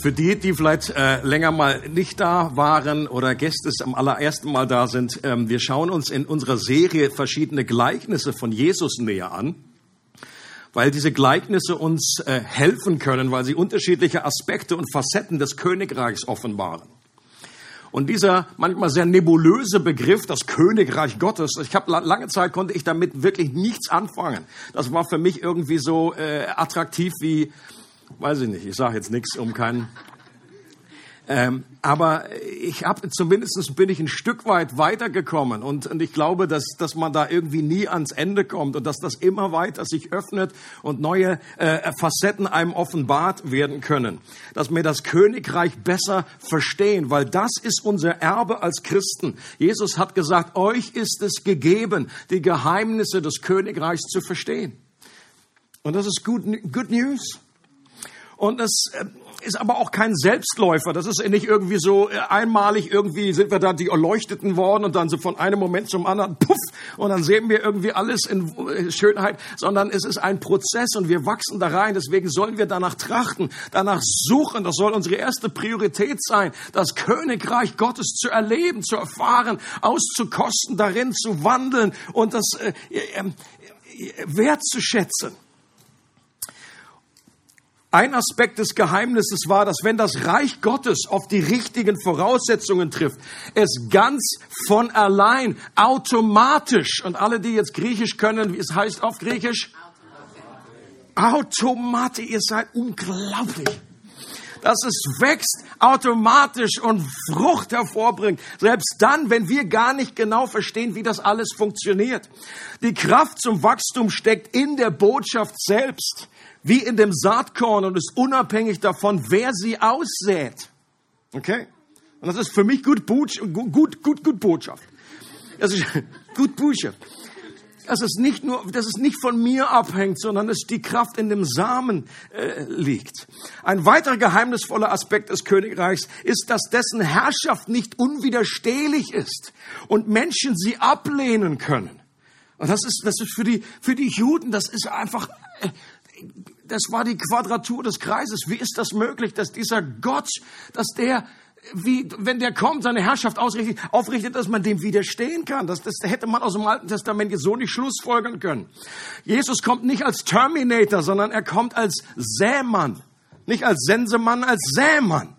Für die, die vielleicht äh, länger mal nicht da waren oder Gäste am allerersten Mal da sind, ähm, wir schauen uns in unserer Serie verschiedene Gleichnisse von Jesus näher an, weil diese Gleichnisse uns äh, helfen können, weil sie unterschiedliche Aspekte und Facetten des Königreichs offenbaren. Und dieser manchmal sehr nebulöse Begriff, das Königreich Gottes, ich habe lange Zeit konnte ich damit wirklich nichts anfangen. Das war für mich irgendwie so äh, attraktiv wie weiß ich nicht, ich sage jetzt nichts, um keinen. Ähm, aber ich habe zumindest bin ich ein Stück weit weitergekommen und, und ich glaube, dass, dass man da irgendwie nie ans Ende kommt und dass das immer weiter sich öffnet und neue äh, Facetten einem offenbart werden können. Dass wir das Königreich besser verstehen, weil das ist unser Erbe als Christen. Jesus hat gesagt, euch ist es gegeben, die Geheimnisse des Königreichs zu verstehen. Und das ist good, good news. Und es äh, ist aber auch kein Selbstläufer. Das ist nicht irgendwie so äh, einmalig, irgendwie sind wir da die Erleuchteten worden und dann so von einem Moment zum anderen, puff, und dann sehen wir irgendwie alles in äh, Schönheit, sondern es ist ein Prozess und wir wachsen da rein. Deswegen sollen wir danach trachten, danach suchen. Das soll unsere erste Priorität sein, das Königreich Gottes zu erleben, zu erfahren, auszukosten, darin zu wandeln und das äh, äh, wertzuschätzen. Ein Aspekt des Geheimnisses war, dass wenn das Reich Gottes auf die richtigen Voraussetzungen trifft, es ganz von allein, automatisch, und alle, die jetzt Griechisch können, wie es heißt auf Griechisch? Automatisch, ihr seid unglaublich. Dass es wächst automatisch und Frucht hervorbringt. Selbst dann, wenn wir gar nicht genau verstehen, wie das alles funktioniert. Die Kraft zum Wachstum steckt in der Botschaft selbst wie in dem Saatkorn und ist unabhängig davon, wer sie aussät. Okay? Und das ist für mich gut, gut, gut, gut, Botschaft. Das ist gut Botschaft. Das ist nicht nur, dass es nicht von mir abhängt, sondern dass die Kraft in dem Samen äh, liegt. Ein weiterer geheimnisvoller Aspekt des Königreichs ist, dass dessen Herrschaft nicht unwiderstehlich ist und Menschen sie ablehnen können. Und das ist, das ist für die, für die Juden, das ist einfach, äh, das war die Quadratur des Kreises. Wie ist das möglich, dass dieser Gott, dass der wie, wenn der kommt, seine Herrschaft ausrichtet, aufrichtet, dass man dem widerstehen kann. Das, das hätte man aus dem Alten Testament jetzt so nicht schlussfolgern können. Jesus kommt nicht als Terminator, sondern er kommt als Sämann. Nicht als Sensemann, als Sämann.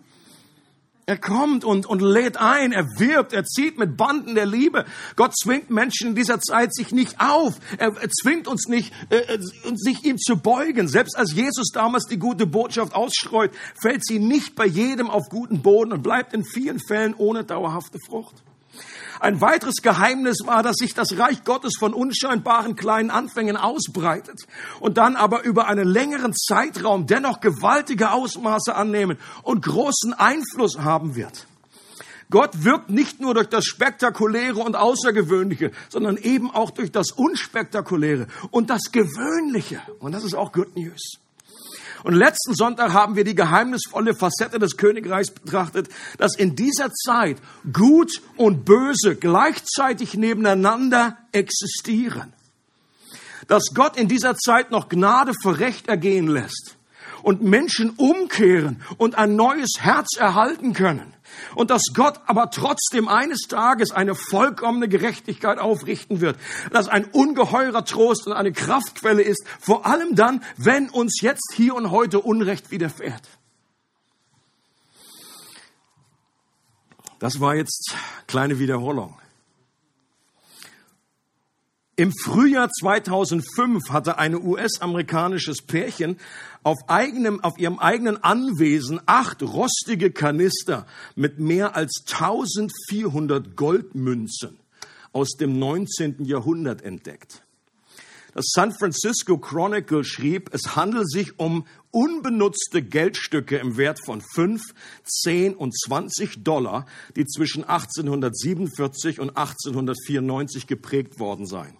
Er kommt und, und lädt ein, er wirbt, er zieht mit Banden der Liebe. Gott zwingt Menschen in dieser Zeit sich nicht auf. Er, er zwingt uns nicht, äh, äh, sich ihm zu beugen. Selbst als Jesus damals die gute Botschaft ausstreut, fällt sie nicht bei jedem auf guten Boden und bleibt in vielen Fällen ohne dauerhafte Frucht. Ein weiteres Geheimnis war, dass sich das Reich Gottes von unscheinbaren kleinen Anfängen ausbreitet und dann aber über einen längeren Zeitraum dennoch gewaltige Ausmaße annehmen und großen Einfluss haben wird. Gott wirkt nicht nur durch das Spektakuläre und Außergewöhnliche, sondern eben auch durch das Unspektakuläre und das Gewöhnliche. Und das ist auch Good News. Und letzten Sonntag haben wir die geheimnisvolle Facette des Königreichs betrachtet, dass in dieser Zeit Gut und Böse gleichzeitig nebeneinander existieren. Dass Gott in dieser Zeit noch Gnade für Recht ergehen lässt und Menschen umkehren und ein neues Herz erhalten können. Und dass Gott aber trotzdem eines Tages eine vollkommene Gerechtigkeit aufrichten wird. Dass ein ungeheurer Trost und eine Kraftquelle ist, vor allem dann, wenn uns jetzt hier und heute Unrecht widerfährt. Das war jetzt kleine Wiederholung. Im Frühjahr 2005 hatte ein US-amerikanisches Pärchen auf, eigenem, auf ihrem eigenen Anwesen acht rostige Kanister mit mehr als 1400 Goldmünzen aus dem 19. Jahrhundert entdeckt. Das San Francisco Chronicle schrieb, es handelt sich um unbenutzte Geldstücke im Wert von 5, 10 und 20 Dollar, die zwischen 1847 und 1894 geprägt worden seien.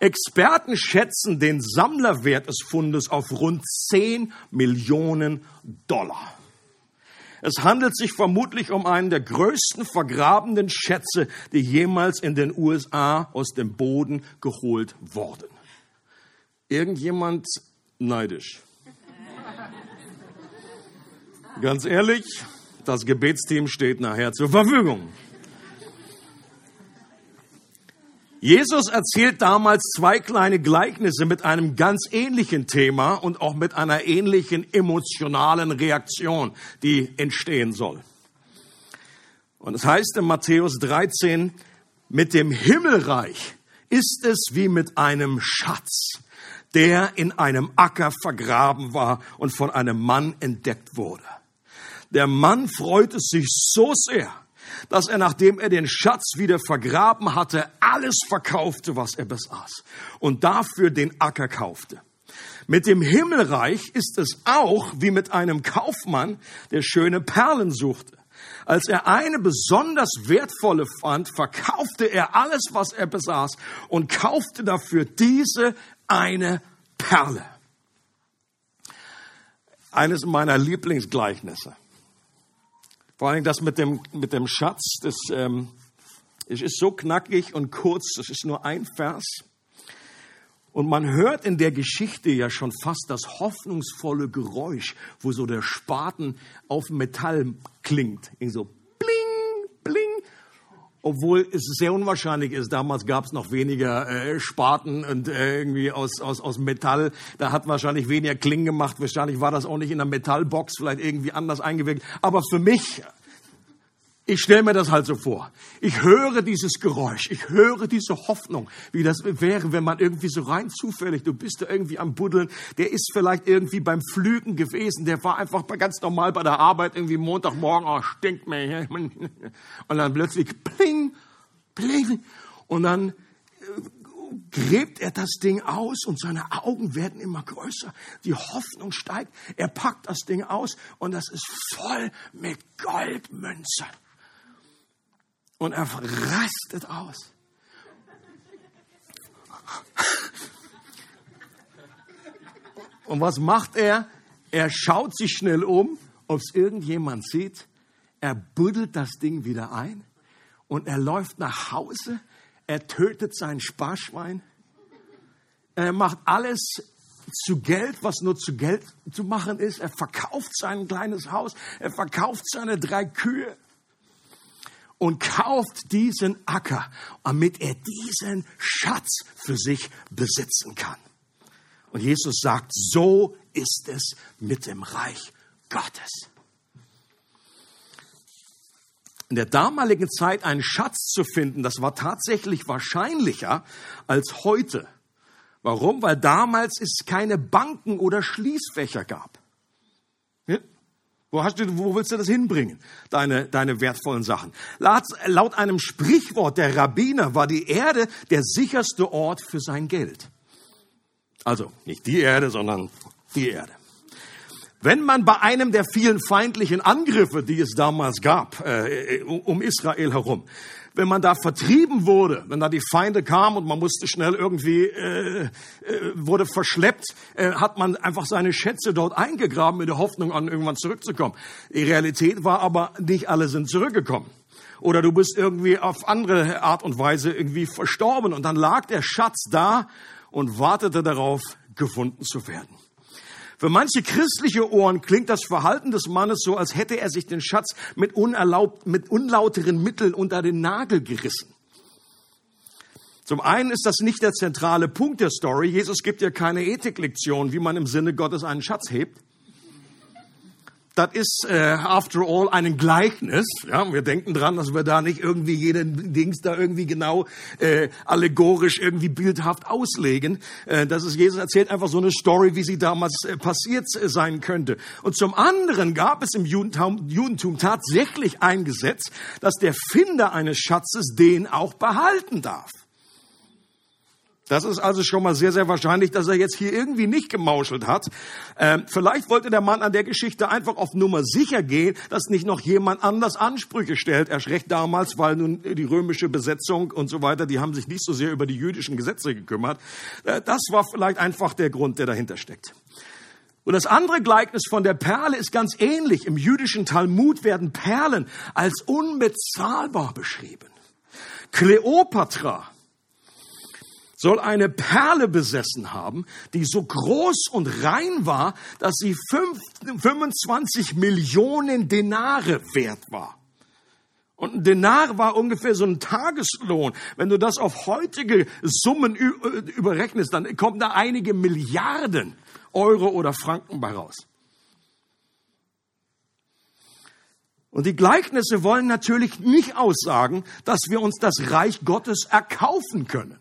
Experten schätzen den Sammlerwert des Fundes auf rund 10 Millionen Dollar. Es handelt sich vermutlich um einen der größten vergrabenen Schätze, die jemals in den USA aus dem Boden geholt wurden. Irgendjemand neidisch. Ganz ehrlich, das Gebetsteam steht nachher zur Verfügung. Jesus erzählt damals zwei kleine Gleichnisse mit einem ganz ähnlichen Thema und auch mit einer ähnlichen emotionalen Reaktion, die entstehen soll. Und es heißt in Matthäus 13, mit dem Himmelreich ist es wie mit einem Schatz, der in einem Acker vergraben war und von einem Mann entdeckt wurde. Der Mann freute sich so sehr, dass er, nachdem er den Schatz wieder vergraben hatte, alles verkaufte, was er besaß und dafür den Acker kaufte. Mit dem Himmelreich ist es auch wie mit einem Kaufmann, der schöne Perlen suchte. Als er eine besonders wertvolle fand, verkaufte er alles, was er besaß und kaufte dafür diese eine Perle. Eines meiner Lieblingsgleichnisse. Vor allem das mit dem, mit dem Schatz, das, ähm, es ist so knackig und kurz, das ist nur ein Vers. Und man hört in der Geschichte ja schon fast das hoffnungsvolle Geräusch, wo so der Spaten auf Metall klingt. Irgendwie so bling, bling. Obwohl es sehr unwahrscheinlich ist, damals gab es noch weniger äh, Spaten und äh, irgendwie aus, aus, aus Metall. Da hat wahrscheinlich weniger Klingen gemacht. Wahrscheinlich war das auch nicht in einer Metallbox, vielleicht irgendwie anders eingewickelt. Aber für mich ich stelle mir das halt so vor. Ich höre dieses Geräusch, ich höre diese Hoffnung, wie das wäre, wenn man irgendwie so rein zufällig, du bist da irgendwie am Buddeln, der ist vielleicht irgendwie beim Flügen gewesen, der war einfach ganz normal bei der Arbeit, irgendwie Montagmorgen, oh, stinkt mir. Und dann plötzlich pling, pling, und dann äh, gräbt er das Ding aus und seine Augen werden immer größer. Die Hoffnung steigt. Er packt das Ding aus und das ist voll mit Goldmünzen und er rastet aus. Und was macht er? Er schaut sich schnell um, ob es irgendjemand sieht. Er buddelt das Ding wieder ein und er läuft nach Hause. Er tötet sein Sparschwein. Er macht alles zu Geld, was nur zu Geld zu machen ist. Er verkauft sein kleines Haus. Er verkauft seine drei Kühe und kauft diesen Acker, damit er diesen Schatz für sich besitzen kann. Und Jesus sagt, so ist es mit dem Reich Gottes. In der damaligen Zeit einen Schatz zu finden, das war tatsächlich wahrscheinlicher als heute. Warum? Weil damals es keine Banken oder Schließfächer gab. Wo, hast du, wo willst du das hinbringen, deine, deine wertvollen Sachen? Laut, laut einem Sprichwort der Rabbiner war die Erde der sicherste Ort für sein Geld. Also nicht die Erde, sondern die Erde. Wenn man bei einem der vielen feindlichen Angriffe, die es damals gab, äh, um Israel herum, wenn man da vertrieben wurde, wenn da die Feinde kamen und man musste schnell irgendwie, äh, äh, wurde verschleppt, äh, hat man einfach seine Schätze dort eingegraben mit der Hoffnung an irgendwann zurückzukommen. Die Realität war aber, nicht alle sind zurückgekommen. Oder du bist irgendwie auf andere Art und Weise irgendwie verstorben und dann lag der Schatz da und wartete darauf, gefunden zu werden. Für manche christliche Ohren klingt das Verhalten des Mannes so, als hätte er sich den Schatz mit, unerlaubt, mit unlauteren Mitteln unter den Nagel gerissen. Zum einen ist das nicht der zentrale Punkt der Story. Jesus gibt ja keine Ethiklektion, wie man im Sinne Gottes einen Schatz hebt das ist, äh, after all, ein Gleichnis. Ja, wir denken dran, dass wir da nicht irgendwie jeden Dings da irgendwie genau äh, allegorisch irgendwie bildhaft auslegen. Äh, das ist Jesus erzählt einfach so eine Story, wie sie damals äh, passiert sein könnte. Und zum anderen gab es im Judentum, Judentum tatsächlich ein Gesetz, dass der Finder eines Schatzes den auch behalten darf. Das ist also schon mal sehr, sehr wahrscheinlich, dass er jetzt hier irgendwie nicht gemauschelt hat. Ähm, vielleicht wollte der Mann an der Geschichte einfach auf Nummer sicher gehen, dass nicht noch jemand anders Ansprüche stellt. Erst recht damals, weil nun die römische Besetzung und so weiter, die haben sich nicht so sehr über die jüdischen Gesetze gekümmert. Äh, das war vielleicht einfach der Grund, der dahinter steckt. Und das andere Gleichnis von der Perle ist ganz ähnlich. Im jüdischen Talmud werden Perlen als unbezahlbar beschrieben. Kleopatra soll eine Perle besessen haben, die so groß und rein war, dass sie 25 Millionen Denare wert war. Und ein Denar war ungefähr so ein Tageslohn. Wenn du das auf heutige Summen überrechnest, dann kommen da einige Milliarden Euro oder Franken bei raus. Und die Gleichnisse wollen natürlich nicht aussagen, dass wir uns das Reich Gottes erkaufen können.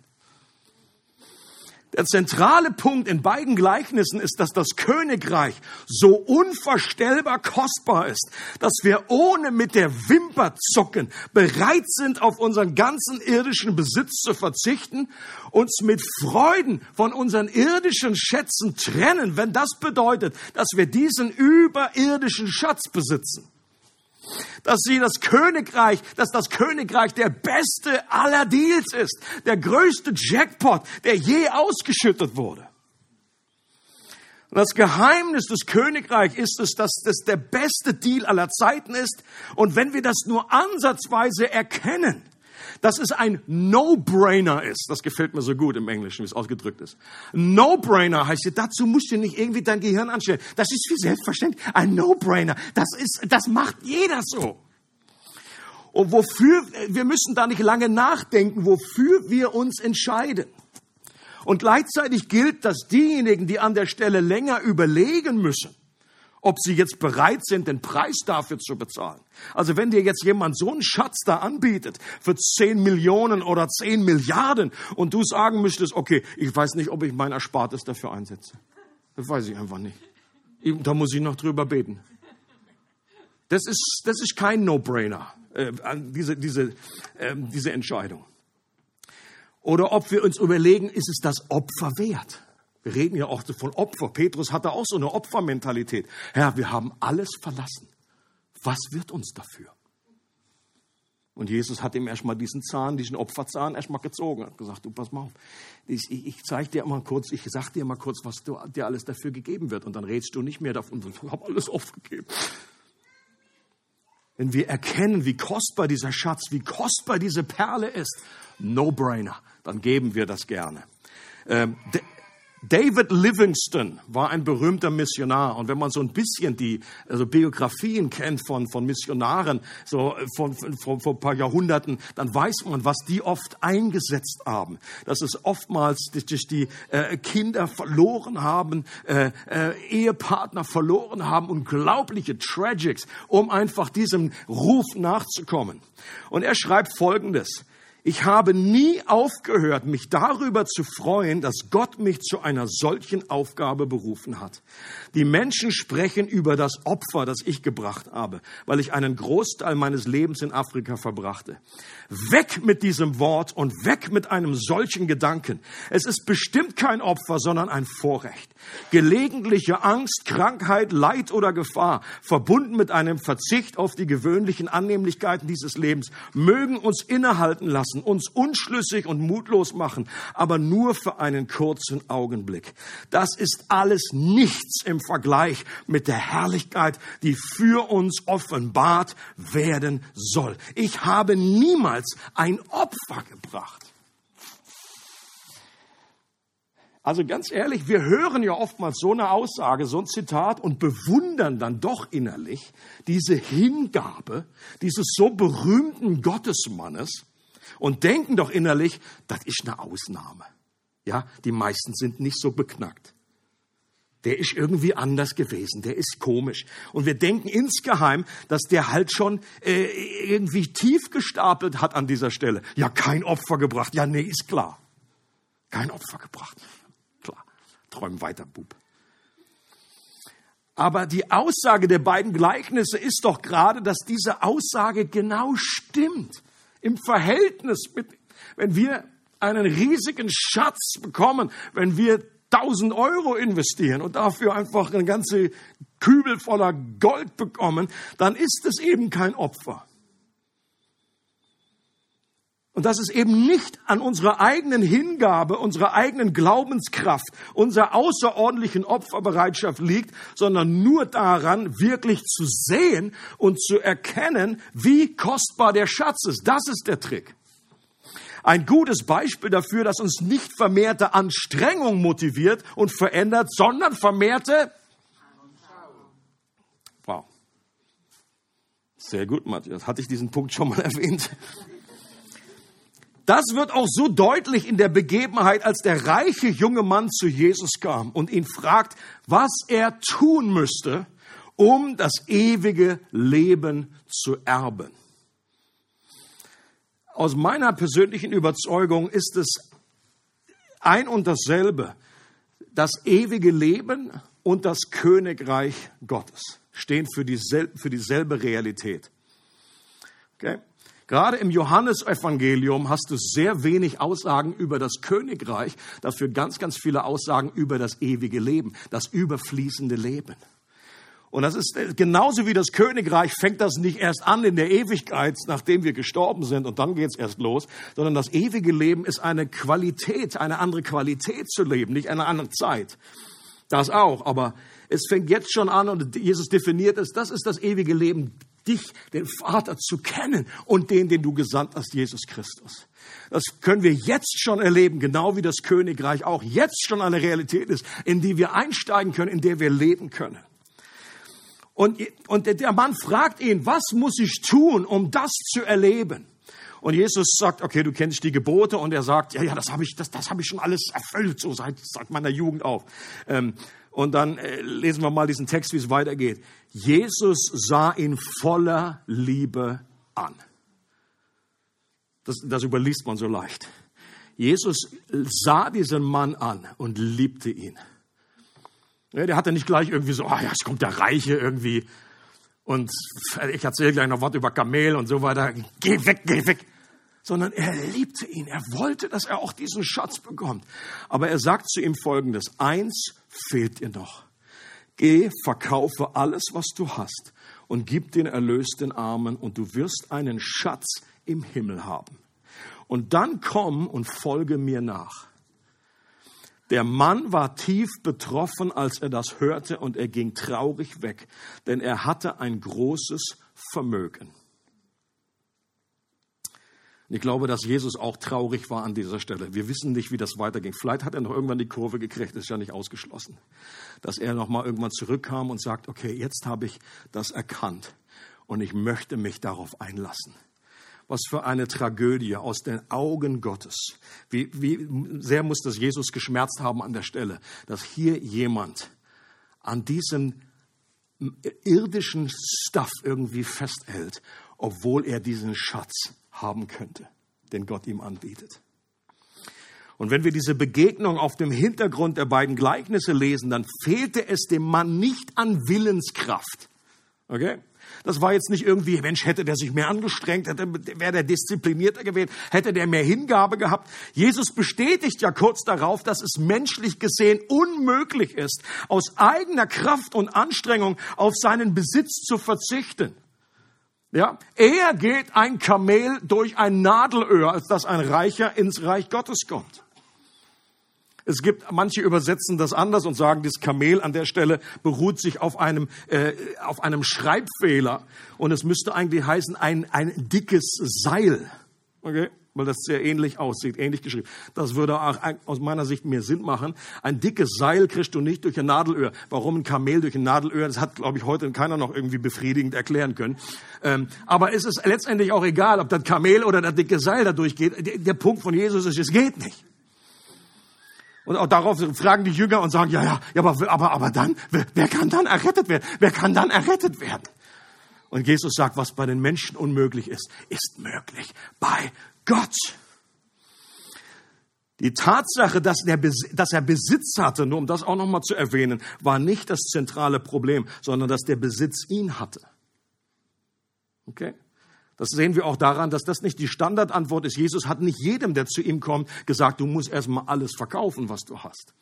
Der zentrale Punkt in beiden Gleichnissen ist, dass das Königreich so unvorstellbar kostbar ist, dass wir ohne mit der Wimper zucken bereit sind, auf unseren ganzen irdischen Besitz zu verzichten, uns mit Freuden von unseren irdischen Schätzen trennen, wenn das bedeutet, dass wir diesen überirdischen Schatz besitzen dass sie das Königreich, dass das Königreich der beste aller Deals ist, der größte Jackpot, der je ausgeschüttet wurde. Das Geheimnis des Königreichs ist es, dass das der beste Deal aller Zeiten ist. Und wenn wir das nur ansatzweise erkennen, dass es ein No-Brainer ist. Das gefällt mir so gut im Englischen, wie es ausgedrückt ist. No-Brainer heißt, dazu musst du nicht irgendwie dein Gehirn anstellen. Das ist wie selbstverständlich. Ein No-Brainer. Das ist, das macht jeder so. Und wofür, wir müssen da nicht lange nachdenken, wofür wir uns entscheiden. Und gleichzeitig gilt, dass diejenigen, die an der Stelle länger überlegen müssen, ob sie jetzt bereit sind, den Preis dafür zu bezahlen. Also wenn dir jetzt jemand so einen Schatz da anbietet für 10 Millionen oder 10 Milliarden und du sagen müsstest, okay, ich weiß nicht, ob ich mein Erspartes dafür einsetze. Das weiß ich einfach nicht. Da muss ich noch drüber beten. Das ist, das ist kein No-Brainer, äh, diese, diese, äh, diese Entscheidung. Oder ob wir uns überlegen, ist es das Opfer wert? Wir reden ja auch von Opfer. Petrus hatte auch so eine Opfermentalität. Herr, wir haben alles verlassen. Was wird uns dafür? Und Jesus hat ihm erstmal diesen Zahn, diesen Opferzahn erstmal gezogen, hat gesagt, du pass mal auf, ich, ich, ich zeige dir mal kurz, ich sag dir mal kurz, was du, dir alles dafür gegeben wird. Und dann redest du nicht mehr davon, ich habe alles aufgegeben. Wenn wir erkennen, wie kostbar dieser Schatz, wie kostbar diese Perle ist, no-brainer, dann geben wir das gerne. Ähm, David Livingston war ein berühmter Missionar. Und wenn man so ein bisschen die also Biografien kennt von, von Missionaren, so von, von, von ein paar Jahrhunderten, dann weiß man, was die oft eingesetzt haben. Dass es oftmals durch die äh, Kinder verloren haben, äh, äh, Ehepartner verloren haben, unglaubliche Tragics, um einfach diesem Ruf nachzukommen. Und er schreibt Folgendes. Ich habe nie aufgehört, mich darüber zu freuen, dass Gott mich zu einer solchen Aufgabe berufen hat. Die Menschen sprechen über das Opfer, das ich gebracht habe, weil ich einen Großteil meines Lebens in Afrika verbrachte. Weg mit diesem Wort und weg mit einem solchen Gedanken. Es ist bestimmt kein Opfer, sondern ein Vorrecht. Gelegentliche Angst, Krankheit, Leid oder Gefahr, verbunden mit einem Verzicht auf die gewöhnlichen Annehmlichkeiten dieses Lebens, mögen uns innehalten lassen lassen, uns unschlüssig und mutlos machen, aber nur für einen kurzen Augenblick. Das ist alles nichts im Vergleich mit der Herrlichkeit, die für uns offenbart werden soll. Ich habe niemals ein Opfer gebracht. Also ganz ehrlich, wir hören ja oftmals so eine Aussage, so ein Zitat und bewundern dann doch innerlich diese Hingabe dieses so berühmten Gottesmannes, und denken doch innerlich, das ist eine Ausnahme. Ja, die meisten sind nicht so beknackt. Der ist irgendwie anders gewesen, der ist komisch. Und wir denken insgeheim, dass der halt schon äh, irgendwie tief gestapelt hat an dieser Stelle. Ja, kein Opfer gebracht. Ja, nee, ist klar. Kein Opfer gebracht. Klar. Träum weiter, Bub. Aber die Aussage der beiden Gleichnisse ist doch gerade, dass diese Aussage genau stimmt im Verhältnis mit, wenn wir einen riesigen Schatz bekommen, wenn wir 1000 Euro investieren und dafür einfach eine ganze Kübel voller Gold bekommen, dann ist es eben kein Opfer. Und dass es eben nicht an unserer eigenen Hingabe, unserer eigenen Glaubenskraft, unserer außerordentlichen Opferbereitschaft liegt, sondern nur daran, wirklich zu sehen und zu erkennen, wie kostbar der Schatz ist. Das ist der Trick. Ein gutes Beispiel dafür, dass uns nicht vermehrte Anstrengung motiviert und verändert, sondern vermehrte Wow. Sehr gut, Matthias. Hatte ich diesen Punkt schon mal erwähnt? Das wird auch so deutlich in der Begebenheit, als der reiche junge Mann zu Jesus kam und ihn fragt, was er tun müsste, um das ewige Leben zu erben. Aus meiner persönlichen Überzeugung ist es ein und dasselbe, das ewige Leben und das Königreich Gottes stehen für dieselbe, für dieselbe Realität. Okay? Gerade im Johannesevangelium hast du sehr wenig Aussagen über das Königreich, dafür ganz, ganz viele Aussagen über das ewige Leben, das überfließende Leben. Und das ist genauso wie das Königreich fängt das nicht erst an in der Ewigkeit, nachdem wir gestorben sind und dann geht's erst los, sondern das ewige Leben ist eine Qualität, eine andere Qualität zu leben, nicht eine andere Zeit. Das auch, aber es fängt jetzt schon an und Jesus definiert es, das ist das ewige Leben, dich, den Vater zu kennen und den, den du gesandt hast, Jesus Christus. Das können wir jetzt schon erleben, genau wie das Königreich auch jetzt schon eine Realität ist, in die wir einsteigen können, in der wir leben können. Und, und der Mann fragt ihn, was muss ich tun, um das zu erleben? Und Jesus sagt, okay, du kennst die Gebote. Und er sagt, ja, ja, das habe ich, das, das habe ich schon alles erfüllt, so seit, seit meiner Jugend auf. Ähm, und dann äh, lesen wir mal diesen Text, wie es weitergeht. Jesus sah ihn voller Liebe an. Das, das überliest man so leicht. Jesus sah diesen Mann an und liebte ihn. Ja, der hatte nicht gleich irgendwie so, ah oh ja, es kommt der Reiche irgendwie und ich erzähle gleich noch was über Kamel und so weiter. Geh weg, geh weg. Sondern er liebte ihn. Er wollte, dass er auch diesen Schatz bekommt. Aber er sagt zu ihm Folgendes. Eins fehlt dir noch. Geh, verkaufe alles, was du hast und gib den Erlös den Armen und du wirst einen Schatz im Himmel haben. Und dann komm und folge mir nach. Der Mann war tief betroffen, als er das hörte, und er ging traurig weg, denn er hatte ein großes Vermögen. Ich glaube, dass Jesus auch traurig war an dieser Stelle. Wir wissen nicht, wie das weiterging. Vielleicht hat er noch irgendwann die Kurve gekriegt, ist ja nicht ausgeschlossen. Dass er noch mal irgendwann zurückkam und sagt, okay, jetzt habe ich das erkannt und ich möchte mich darauf einlassen. Was für eine Tragödie aus den Augen Gottes. Wie, wie sehr muss das Jesus geschmerzt haben an der Stelle, dass hier jemand an diesem irdischen Stuff irgendwie festhält, obwohl er diesen Schatz haben könnte, den Gott ihm anbietet. Und wenn wir diese Begegnung auf dem Hintergrund der beiden Gleichnisse lesen, dann fehlte es dem Mann nicht an Willenskraft. Okay? Das war jetzt nicht irgendwie, Mensch, hätte der sich mehr angestrengt, hätte, wäre der disziplinierter gewesen, hätte der mehr Hingabe gehabt. Jesus bestätigt ja kurz darauf, dass es menschlich gesehen unmöglich ist, aus eigener Kraft und Anstrengung auf seinen Besitz zu verzichten. Ja, eher geht ein Kamel durch ein Nadelöhr, als dass ein Reicher ins Reich Gottes kommt. Es gibt manche übersetzen das anders und sagen, das Kamel an der Stelle beruht sich auf einem äh, auf einem Schreibfehler. Und es müsste eigentlich heißen ein ein dickes Seil, okay, weil das sehr ähnlich aussieht, ähnlich geschrieben. Das würde auch aus meiner Sicht mehr Sinn machen. Ein dickes Seil kriegst du nicht durch ein Nadelöhr. Warum ein Kamel durch ein Nadelöhr? Das hat, glaube ich, heute keiner noch irgendwie befriedigend erklären können. Ähm, aber es ist letztendlich auch egal, ob das Kamel oder das dicke Seil da durchgeht. Der, der Punkt von Jesus ist, es geht nicht. Und auch darauf fragen die Jünger und sagen, ja, ja, ja aber, aber, aber dann, wer, wer kann dann errettet werden? Wer kann dann errettet werden? Und Jesus sagt, was bei den Menschen unmöglich ist, ist möglich bei Gott. Die Tatsache, dass, der, dass er Besitz hatte, nur um das auch nochmal zu erwähnen, war nicht das zentrale Problem, sondern dass der Besitz ihn hatte. Okay? Das sehen wir auch daran, dass das nicht die Standardantwort ist. Jesus hat nicht jedem, der zu ihm kommt, gesagt, du musst erstmal alles verkaufen, was du hast.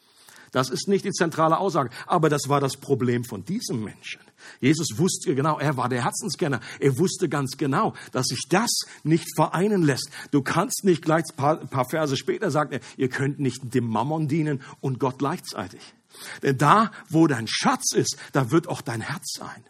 Das ist nicht die zentrale Aussage. Aber das war das Problem von diesem Menschen. Jesus wusste genau, er war der Herzenskenner. Er wusste ganz genau, dass sich das nicht vereinen lässt. Du kannst nicht gleich ein paar, paar Verse später sagen, ihr könnt nicht dem Mammon dienen und Gott gleichzeitig. Denn da, wo dein Schatz ist, da wird auch dein Herz sein.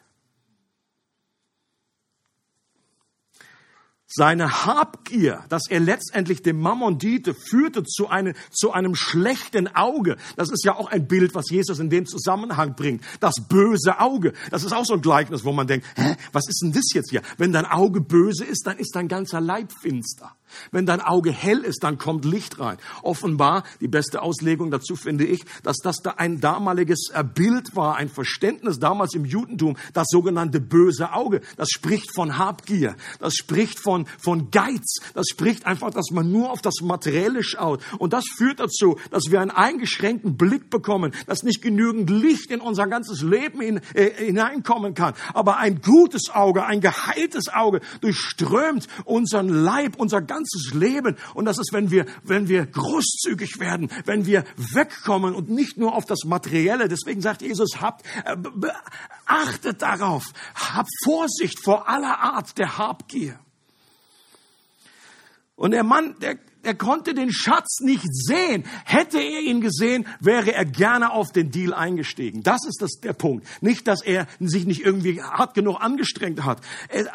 Seine Habgier, dass er letztendlich dem Mammon diente, führte zu einem, zu einem schlechten Auge. Das ist ja auch ein Bild, was Jesus in dem Zusammenhang bringt. Das böse Auge. Das ist auch so ein Gleichnis, wo man denkt, hä, was ist denn das jetzt hier? Wenn dein Auge böse ist, dann ist dein ganzer Leib finster. Wenn dein Auge hell ist, dann kommt Licht rein. Offenbar, die beste Auslegung dazu finde ich, dass das da ein damaliges äh, Bild war, ein Verständnis damals im Judentum, das sogenannte böse Auge. Das spricht von Habgier, das spricht von, von Geiz, das spricht einfach, dass man nur auf das Materielle schaut. Und das führt dazu, dass wir einen eingeschränkten Blick bekommen, dass nicht genügend Licht in unser ganzes Leben in, äh, hineinkommen kann. Aber ein gutes Auge, ein geheiltes Auge durchströmt unseren Leib, unser ganzes ganzes Leben. Und das ist, wenn wir, wenn wir großzügig werden, wenn wir wegkommen und nicht nur auf das Materielle. Deswegen sagt Jesus, habt, äh, achtet darauf, habt Vorsicht vor aller Art der Habgier. Und der Mann, der, er konnte den Schatz nicht sehen. Hätte er ihn gesehen, wäre er gerne auf den Deal eingestiegen. Das ist das, der Punkt. Nicht, dass er sich nicht irgendwie hart genug angestrengt hat. Er,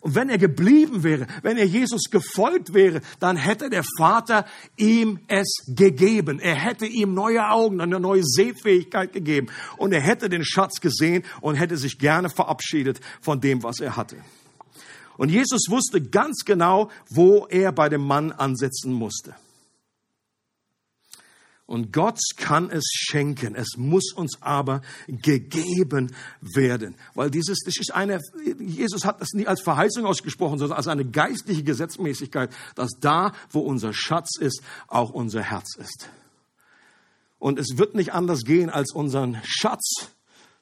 und wenn er geblieben wäre, wenn er Jesus gefolgt wäre, dann hätte der Vater ihm es gegeben. Er hätte ihm neue Augen, eine neue Sehfähigkeit gegeben. Und er hätte den Schatz gesehen und hätte sich gerne verabschiedet von dem, was er hatte. Und Jesus wusste ganz genau, wo er bei dem Mann ansetzen musste. Und Gott kann es schenken. Es muss uns aber gegeben werden. Weil dieses, das ist eine, Jesus hat das nicht als Verheißung ausgesprochen, sondern als eine geistliche Gesetzmäßigkeit, dass da, wo unser Schatz ist, auch unser Herz ist. Und es wird nicht anders gehen, als unseren Schatz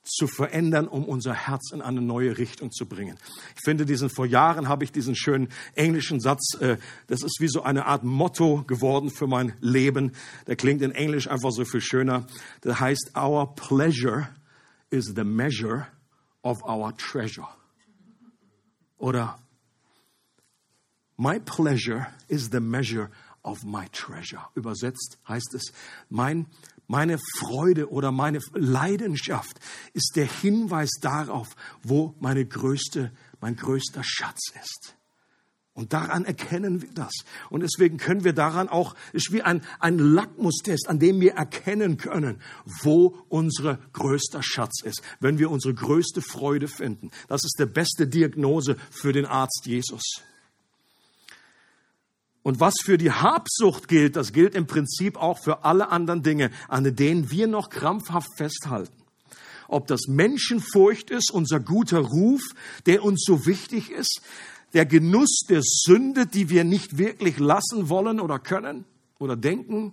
zu verändern, um unser Herz in eine neue Richtung zu bringen. Ich finde diesen, vor Jahren habe ich diesen schönen englischen Satz, äh, das ist wie so eine Art Motto geworden für mein Leben. Der klingt in Englisch einfach so viel schöner. Der heißt, our pleasure is the measure of our treasure. Oder, my pleasure is the measure of my treasure. Übersetzt heißt es, mein meine Freude oder meine Leidenschaft ist der Hinweis darauf, wo meine größte, mein größter Schatz ist. Und daran erkennen wir das. Und deswegen können wir daran auch, ist wie ein, ein Lackmustest, an dem wir erkennen können, wo unsere größter Schatz ist, wenn wir unsere größte Freude finden. Das ist der beste Diagnose für den Arzt Jesus. Und was für die Habsucht gilt, das gilt im Prinzip auch für alle anderen Dinge, an denen wir noch krampfhaft festhalten. Ob das Menschenfurcht ist, unser guter Ruf, der uns so wichtig ist, der Genuss der Sünde, die wir nicht wirklich lassen wollen oder können oder denken,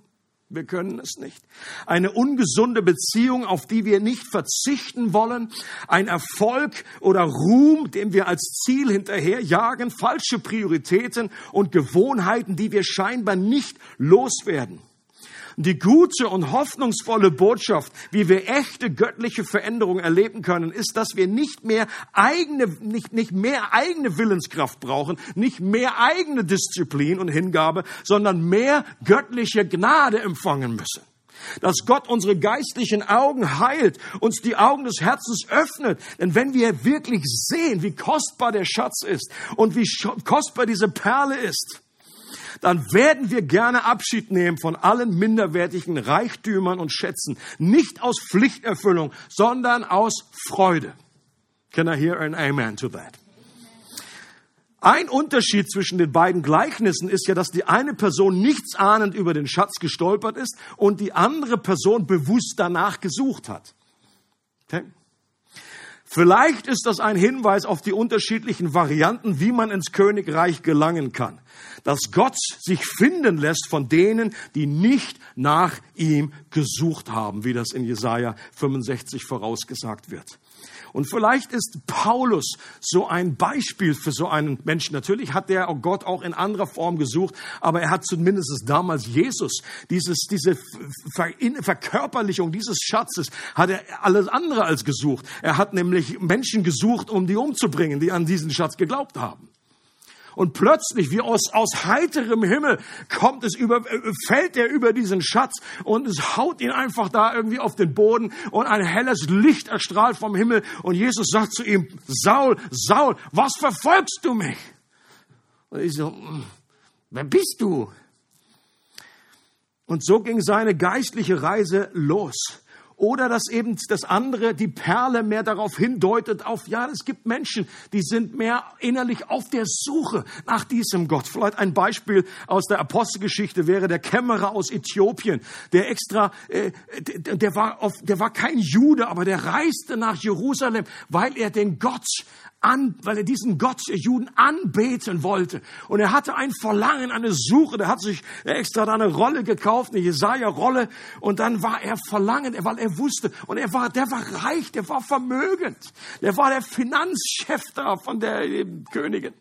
wir können es nicht. Eine ungesunde Beziehung, auf die wir nicht verzichten wollen. Ein Erfolg oder Ruhm, dem wir als Ziel hinterherjagen. Falsche Prioritäten und Gewohnheiten, die wir scheinbar nicht loswerden. Die gute und hoffnungsvolle Botschaft, wie wir echte göttliche Veränderung erleben können, ist, dass wir nicht mehr eigene, nicht, nicht mehr eigene Willenskraft brauchen, nicht mehr eigene Disziplin und Hingabe, sondern mehr göttliche Gnade empfangen müssen dass Gott unsere geistlichen Augen heilt, uns die Augen des Herzens öffnet. Denn wenn wir wirklich sehen, wie kostbar der Schatz ist und wie kostbar diese Perle ist, dann werden wir gerne Abschied nehmen von allen minderwertigen Reichtümern und Schätzen. Nicht aus Pflichterfüllung, sondern aus Freude. Can I hear an amen to that? Ein Unterschied zwischen den beiden Gleichnissen ist ja, dass die eine Person nichts ahnend über den Schatz gestolpert ist und die andere Person bewusst danach gesucht hat. Okay? Vielleicht ist das ein Hinweis auf die unterschiedlichen Varianten, wie man ins Königreich gelangen kann. Dass Gott sich finden lässt von denen, die nicht nach ihm gesucht haben, wie das in Jesaja 65 vorausgesagt wird. Und vielleicht ist Paulus so ein Beispiel für so einen Menschen. Natürlich hat der Gott auch in anderer Form gesucht, aber er hat zumindest damals Jesus, dieses, diese Verkörperlichung dieses Schatzes, hat er alles andere als gesucht. Er hat nämlich Menschen gesucht, um die umzubringen, die an diesen Schatz geglaubt haben. Und plötzlich, wie aus, aus heiterem Himmel, kommt es über, äh, fällt er über diesen Schatz und es haut ihn einfach da irgendwie auf den Boden und ein helles Licht erstrahlt vom Himmel und Jesus sagt zu ihm, Saul, Saul, was verfolgst du mich? Und ich so, hm, wer bist du? Und so ging seine geistliche Reise los. Oder dass eben das andere, die Perle mehr darauf hindeutet, auf, ja, es gibt Menschen, die sind mehr innerlich auf der Suche nach diesem Gott. Vielleicht ein Beispiel aus der Apostelgeschichte wäre der Kämmerer aus Äthiopien, der extra, äh, der, war auf, der war kein Jude, aber der reiste nach Jerusalem, weil er den Gott an, weil er diesen Gott der Juden anbeten wollte. Und er hatte ein Verlangen, eine Suche. Der hat sich extra da eine Rolle gekauft, eine Jesaja-Rolle. Und dann war er verlangend, weil er wusste. Und er war, der war reich, der war vermögend. Der war der Finanzchef da von der Königin.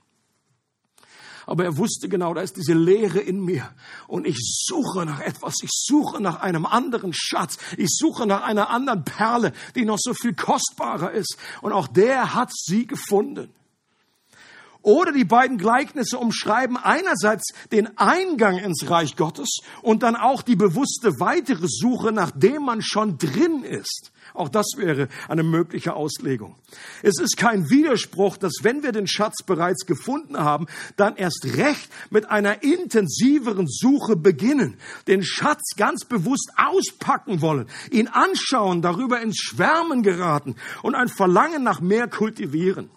Aber er wusste genau, da ist diese Leere in mir. Und ich suche nach etwas. Ich suche nach einem anderen Schatz. Ich suche nach einer anderen Perle, die noch so viel kostbarer ist. Und auch der hat sie gefunden. Oder die beiden Gleichnisse umschreiben einerseits den Eingang ins Reich Gottes und dann auch die bewusste weitere Suche, nachdem man schon drin ist. Auch das wäre eine mögliche Auslegung. Es ist kein Widerspruch, dass wenn wir den Schatz bereits gefunden haben, dann erst recht mit einer intensiveren Suche beginnen, den Schatz ganz bewusst auspacken wollen, ihn anschauen, darüber ins Schwärmen geraten und ein Verlangen nach mehr kultivieren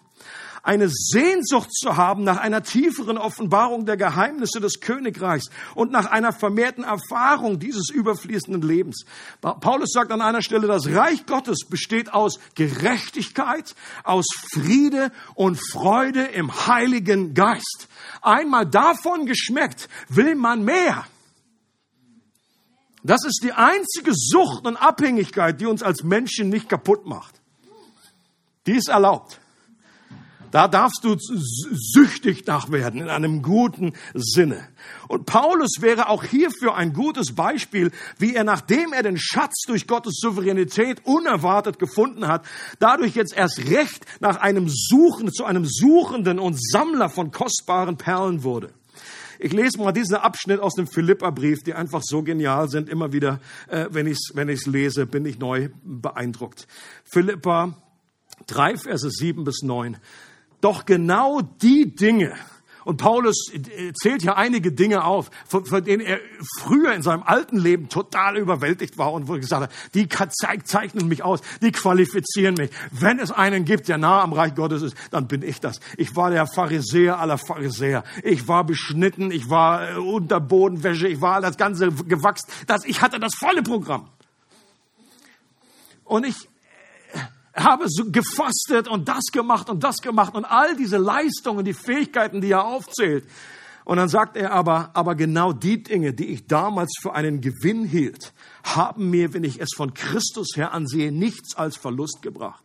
eine Sehnsucht zu haben nach einer tieferen Offenbarung der Geheimnisse des Königreichs und nach einer vermehrten Erfahrung dieses überfließenden Lebens. Paulus sagt an einer Stelle, das Reich Gottes besteht aus Gerechtigkeit, aus Friede und Freude im Heiligen Geist. Einmal davon geschmeckt, will man mehr. Das ist die einzige Sucht und Abhängigkeit, die uns als Menschen nicht kaputt macht. Die ist erlaubt. Da darfst du süchtig nach werden in einem guten Sinne. Und Paulus wäre auch hierfür ein gutes Beispiel, wie er, nachdem er den Schatz durch Gottes Souveränität unerwartet gefunden hat, dadurch jetzt erst recht nach einem Suchen, zu einem Suchenden und Sammler von kostbaren Perlen wurde. Ich lese mal diesen Abschnitt aus dem Philipperbrief, die einfach so genial sind. Immer wieder, äh, wenn ich es wenn ich's lese, bin ich neu beeindruckt. Philippa 3, Verse 7 bis 9. Doch genau die Dinge, und Paulus zählt hier einige Dinge auf, von, von, denen er früher in seinem alten Leben total überwältigt war und wo er gesagt hat, die zeichnen mich aus, die qualifizieren mich. Wenn es einen gibt, der nah am Reich Gottes ist, dann bin ich das. Ich war der Pharisäer aller Pharisäer. Ich war beschnitten, ich war äh, unter Bodenwäsche, ich war das ganze gewachst. Das, ich hatte das volle Programm. Und ich habe so gefastet und das gemacht und das gemacht und all diese Leistungen, die Fähigkeiten, die er aufzählt. Und dann sagt er aber, aber genau die Dinge, die ich damals für einen Gewinn hielt, haben mir, wenn ich es von Christus her ansehe, nichts als Verlust gebracht.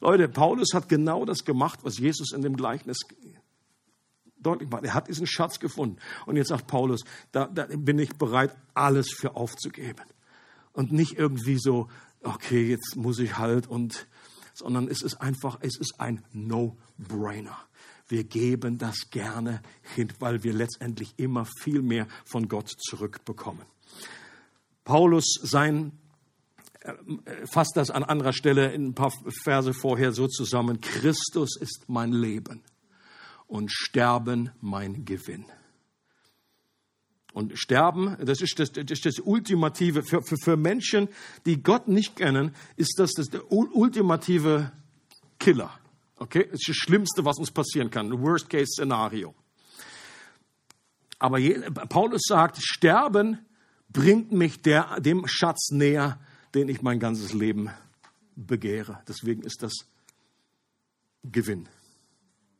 Leute, Paulus hat genau das gemacht, was Jesus in dem Gleichnis deutlich macht. Er hat diesen Schatz gefunden. Und jetzt sagt Paulus, da, da bin ich bereit, alles für aufzugeben. Und nicht irgendwie so, okay, jetzt muss ich halt und, sondern es ist einfach, es ist ein No-Brainer. Wir geben das gerne hin, weil wir letztendlich immer viel mehr von Gott zurückbekommen. Paulus, sein fasst das an anderer Stelle in ein paar Verse vorher so zusammen. Christus ist mein Leben und Sterben mein Gewinn. Und Sterben, das ist das, das, ist das Ultimative, für, für, für Menschen, die Gott nicht kennen, ist das das ultimative Killer. Okay? Das ist das Schlimmste, was uns passieren kann. Worst-Case-Szenario. Aber Paulus sagt, Sterben bringt mich der, dem Schatz näher, den ich mein ganzes Leben begehre. Deswegen ist das Gewinn.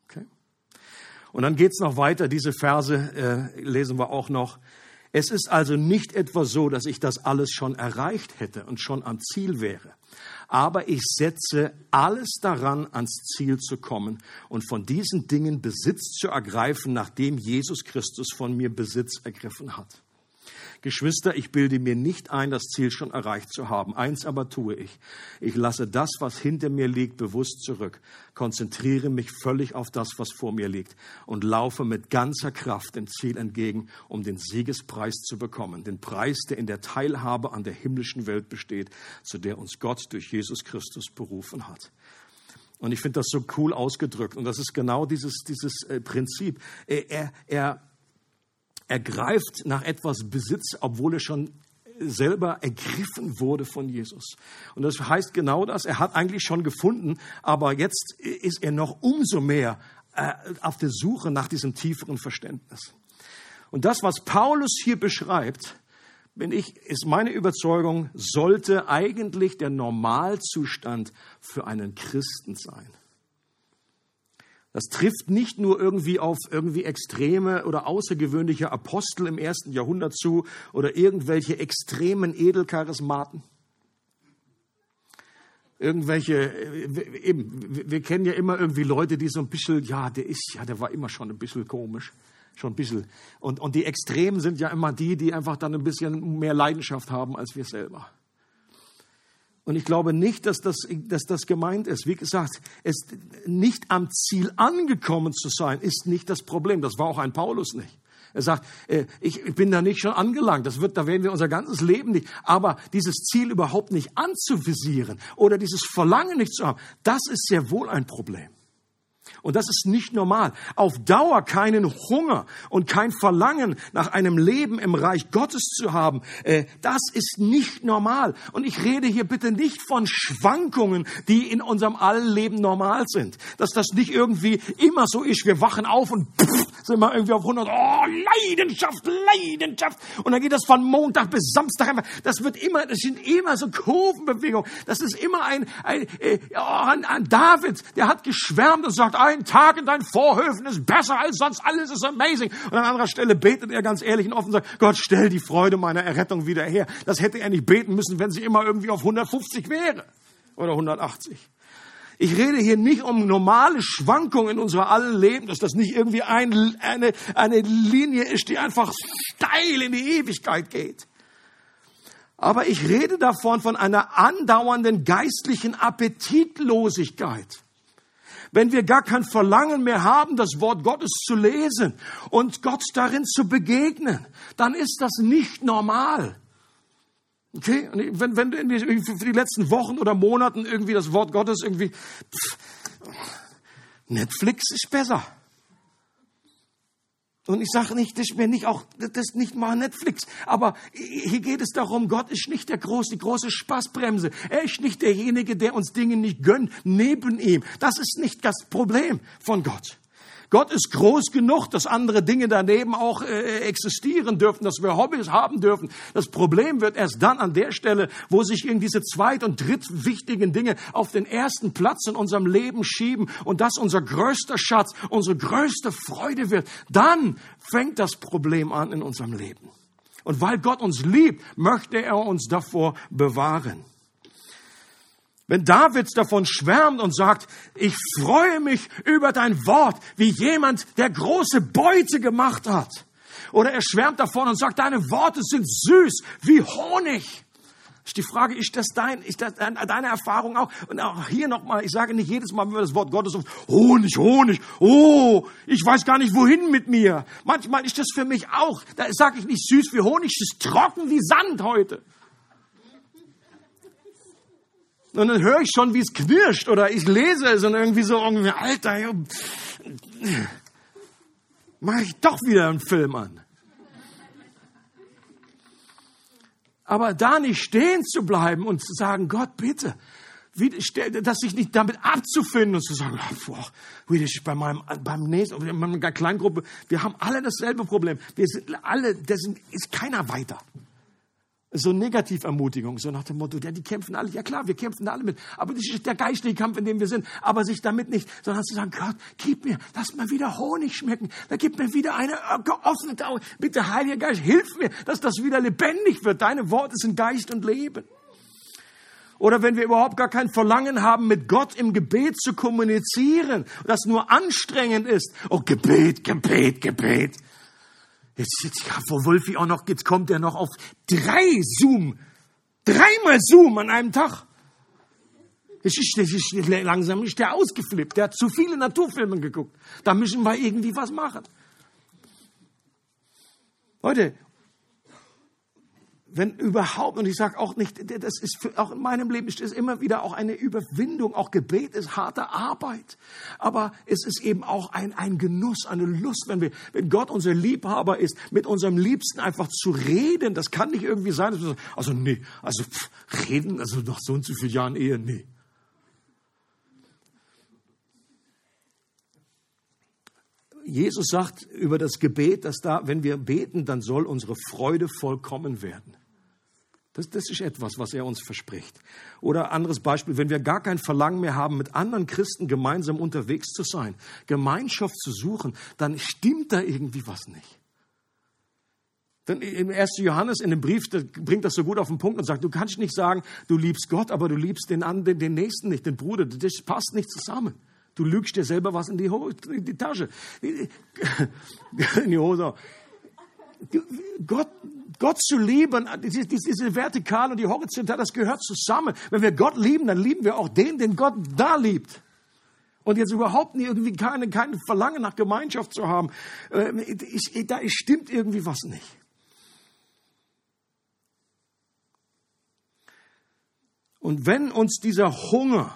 Okay? Und dann geht es noch weiter, diese Verse äh, lesen wir auch noch. Es ist also nicht etwa so, dass ich das alles schon erreicht hätte und schon am Ziel wäre. Aber ich setze alles daran, ans Ziel zu kommen und von diesen Dingen Besitz zu ergreifen, nachdem Jesus Christus von mir Besitz ergriffen hat. Geschwister, ich bilde mir nicht ein, das Ziel schon erreicht zu haben. Eins aber tue ich. Ich lasse das, was hinter mir liegt, bewusst zurück, konzentriere mich völlig auf das, was vor mir liegt und laufe mit ganzer Kraft dem Ziel entgegen, um den Siegespreis zu bekommen. Den Preis, der in der Teilhabe an der himmlischen Welt besteht, zu der uns Gott durch Jesus Christus berufen hat. Und ich finde das so cool ausgedrückt. Und das ist genau dieses, dieses äh, Prinzip. Er, er, er greift nach etwas Besitz, obwohl er schon selber ergriffen wurde von Jesus. Und das heißt genau das, er hat eigentlich schon gefunden, aber jetzt ist er noch umso mehr äh, auf der Suche nach diesem tieferen Verständnis. Und das, was Paulus hier beschreibt, bin ich, ist meine Überzeugung, sollte eigentlich der Normalzustand für einen Christen sein. Das trifft nicht nur irgendwie auf irgendwie extreme oder außergewöhnliche Apostel im ersten Jahrhundert zu oder irgendwelche extremen Edelcharismaten. Irgendwelche, äh, eben, wir kennen ja immer irgendwie Leute, die so ein bisschen, ja, der ist, ja, der war immer schon ein bisschen komisch. Schon ein bisschen. Und, und die Extremen sind ja immer die, die einfach dann ein bisschen mehr Leidenschaft haben als wir selber. Und ich glaube nicht, dass das, dass das gemeint ist. Wie gesagt, es nicht am Ziel angekommen zu sein, ist nicht das Problem. Das war auch ein Paulus nicht. Er sagt, äh, ich bin da nicht schon angelangt. Das wird, da werden wir unser ganzes Leben nicht. Aber dieses Ziel überhaupt nicht anzuvisieren oder dieses Verlangen nicht zu haben, das ist sehr wohl ein Problem. Und das ist nicht normal. Auf Dauer keinen Hunger und kein Verlangen nach einem Leben im Reich Gottes zu haben, äh, das ist nicht normal. Und ich rede hier bitte nicht von Schwankungen, die in unserem Allenleben normal sind. Dass das nicht irgendwie immer so ist. Wir wachen auf und pff, sind wir irgendwie auf 100. Oh, Leidenschaft, Leidenschaft. Und dann geht das von Montag bis Samstag. Das wird immer, das sind immer so Kurvenbewegungen. Das ist immer ein, ein, äh, oh, ein, ein David, der hat geschwärmt und sagt, ein Tag in deinen Vorhöfen ist besser als sonst, alles ist amazing. Und an anderer Stelle betet er ganz ehrlich und offen sagt, Gott, stell die Freude meiner Errettung wieder her. Das hätte er nicht beten müssen, wenn sie immer irgendwie auf 150 wäre oder 180. Ich rede hier nicht um normale Schwankungen in unserer allen Leben, dass das nicht irgendwie ein, eine, eine Linie ist, die einfach steil in die Ewigkeit geht. Aber ich rede davon von einer andauernden geistlichen Appetitlosigkeit wenn wir gar kein Verlangen mehr haben, das Wort Gottes zu lesen und Gott darin zu begegnen, dann ist das nicht normal. Okay? Und wenn, wenn du für die letzten Wochen oder Monaten irgendwie das Wort Gottes irgendwie, pff, Netflix ist besser. Und ich sage nicht, das ist mir nicht auch, das ist nicht mal Netflix. Aber hier geht es darum, Gott ist nicht der große, die große Spaßbremse. Er ist nicht derjenige, der uns Dinge nicht gönnt, neben ihm. Das ist nicht das Problem von Gott. Gott ist groß genug, dass andere Dinge daneben auch äh, existieren dürfen, dass wir Hobbys haben dürfen. Das Problem wird erst dann an der Stelle, wo sich irgendwie diese zweit- und drittwichtigen Dinge auf den ersten Platz in unserem Leben schieben und das unser größter Schatz, unsere größte Freude wird. Dann fängt das Problem an in unserem Leben. Und weil Gott uns liebt, möchte er uns davor bewahren. Wenn David davon schwärmt und sagt, ich freue mich über dein Wort, wie jemand, der große Beute gemacht hat. Oder er schwärmt davon und sagt, deine Worte sind süß wie Honig. Ist die Frage, ist das dein, ist das deine Erfahrung auch? Und auch hier nochmal, ich sage nicht jedes Mal, wenn wir das Wort Gottes auf, Honig, Honig, oh, ich weiß gar nicht wohin mit mir. Manchmal ist das für mich auch, da sage ich nicht süß wie Honig, es ist trocken wie Sand heute. Und dann höre ich schon, wie es knirscht oder ich lese es und irgendwie so, irgendwie, Alter, mache ich doch wieder einen Film an. Aber da nicht stehen zu bleiben und zu sagen, Gott, bitte, wie, dass sich nicht damit abzufinden und zu sagen, boah, wie das bei meinem, beim nächsten, in meiner Kleingruppe, wir haben alle dasselbe Problem. Wir sind alle, da sind, ist keiner weiter. So Negativermutigung, so nach dem Motto, ja, die kämpfen alle, ja klar, wir kämpfen alle mit, aber das ist der geistliche Kampf, in dem wir sind, aber sich damit nicht, sondern zu sagen, Gott, gib mir, lass mal wieder Honig schmecken, da gib mir wieder eine äh, geöffnete Augen, bitte Heiliger Geist, hilf mir, dass das wieder lebendig wird, deine Worte sind Geist und Leben. Oder wenn wir überhaupt gar kein Verlangen haben, mit Gott im Gebet zu kommunizieren, das nur anstrengend ist, oh Gebet, Gebet, Gebet, Jetzt, jetzt ja, wo Wolfi auch noch, jetzt kommt er noch auf drei Zoom. Dreimal Zoom an einem Tag. Das ist, das ist, langsam ist der ausgeflippt. Der hat zu viele Naturfilme geguckt. Da müssen wir irgendwie was machen. Leute, wenn überhaupt, und ich sage auch nicht, das ist für, auch in meinem Leben ist immer wieder auch eine Überwindung, auch Gebet ist harte Arbeit, aber es ist eben auch ein, ein Genuss, eine Lust, wenn wir, wenn Gott unser Liebhaber ist, mit unserem Liebsten einfach zu reden, das kann nicht irgendwie sein, also nee, also pff, reden, also nach so und so vielen Jahren Ehe, nee. Jesus sagt über das Gebet, dass da, wenn wir beten, dann soll unsere Freude vollkommen werden. Das, das ist etwas, was er uns verspricht. Oder anderes Beispiel, wenn wir gar kein Verlangen mehr haben, mit anderen Christen gemeinsam unterwegs zu sein, Gemeinschaft zu suchen, dann stimmt da irgendwie was nicht. Denn im 1. Johannes in dem Brief bringt das so gut auf den Punkt und sagt, du kannst nicht sagen, du liebst Gott, aber du liebst den, anderen, den Nächsten nicht, den Bruder. Das passt nicht zusammen. Du lügst dir selber was in die, Ho in die Tasche. In die Hose. Gott, Gott zu lieben, diese, diese Vertikal und die Horizontal, das gehört zusammen. Wenn wir Gott lieben, dann lieben wir auch den, den Gott da liebt. Und jetzt überhaupt nie irgendwie keine, keine Verlangen nach Gemeinschaft zu haben. Ähm, da stimmt irgendwie was nicht. Und wenn uns dieser Hunger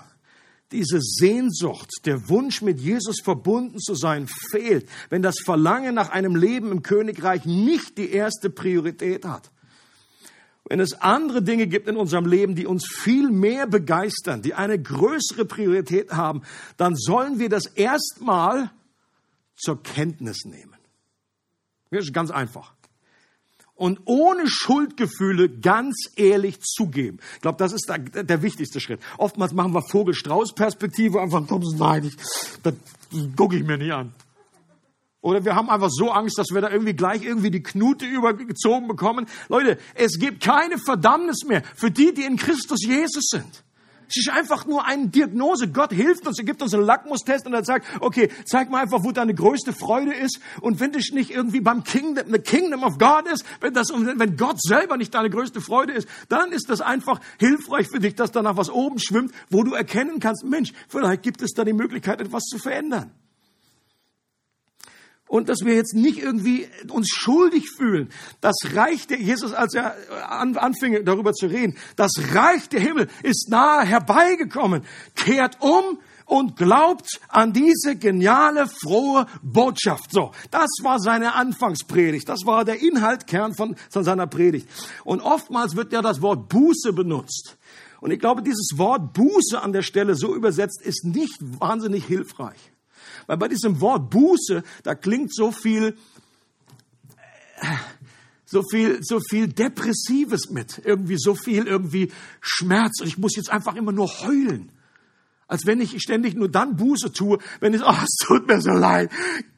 diese Sehnsucht, der Wunsch, mit Jesus verbunden zu sein, fehlt, wenn das Verlangen nach einem Leben im Königreich nicht die erste Priorität hat, wenn es andere Dinge gibt in unserem Leben, die uns viel mehr begeistern, die eine größere Priorität haben, dann sollen wir das erstmal zur Kenntnis nehmen. Das ist ganz einfach und ohne Schuldgefühle ganz ehrlich zugeben. Ich glaube, das ist der, der, wichtigste Schritt. Oftmals machen wir Vogel-Strauß-Perspektive, einfach, komm, nein, ich, das gucke ich mir nicht an. Oder wir haben einfach so Angst, dass wir da irgendwie gleich irgendwie die Knute übergezogen bekommen. Leute, es gibt keine Verdammnis mehr für die, die in Christus Jesus sind. Es ist einfach nur eine Diagnose. Gott hilft uns, er gibt uns einen Lackmustest und er sagt, okay, zeig mal einfach, wo deine größte Freude ist. Und wenn das nicht irgendwie beim Kingdom, the Kingdom of God ist, wenn, das, wenn Gott selber nicht deine größte Freude ist, dann ist das einfach hilfreich für dich, dass danach was oben schwimmt, wo du erkennen kannst, Mensch, vielleicht gibt es da die Möglichkeit, etwas zu verändern und dass wir jetzt nicht irgendwie uns schuldig fühlen. Das Reich der Jesus, als er anfing darüber zu reden, das Reich der Himmel ist nahe herbeigekommen. Kehrt um und glaubt an diese geniale, frohe Botschaft. So, das war seine Anfangspredigt. Das war der Inhaltkern von, von seiner Predigt. Und oftmals wird ja das Wort Buße benutzt. Und ich glaube, dieses Wort Buße an der Stelle so übersetzt ist nicht wahnsinnig hilfreich. Weil bei diesem Wort Buße, da klingt so viel, so viel, so viel Depressives mit. Irgendwie so viel, irgendwie Schmerz. Und ich muss jetzt einfach immer nur heulen. Als wenn ich ständig nur dann Buße tue, wenn ich, oh, es tut mir so leid.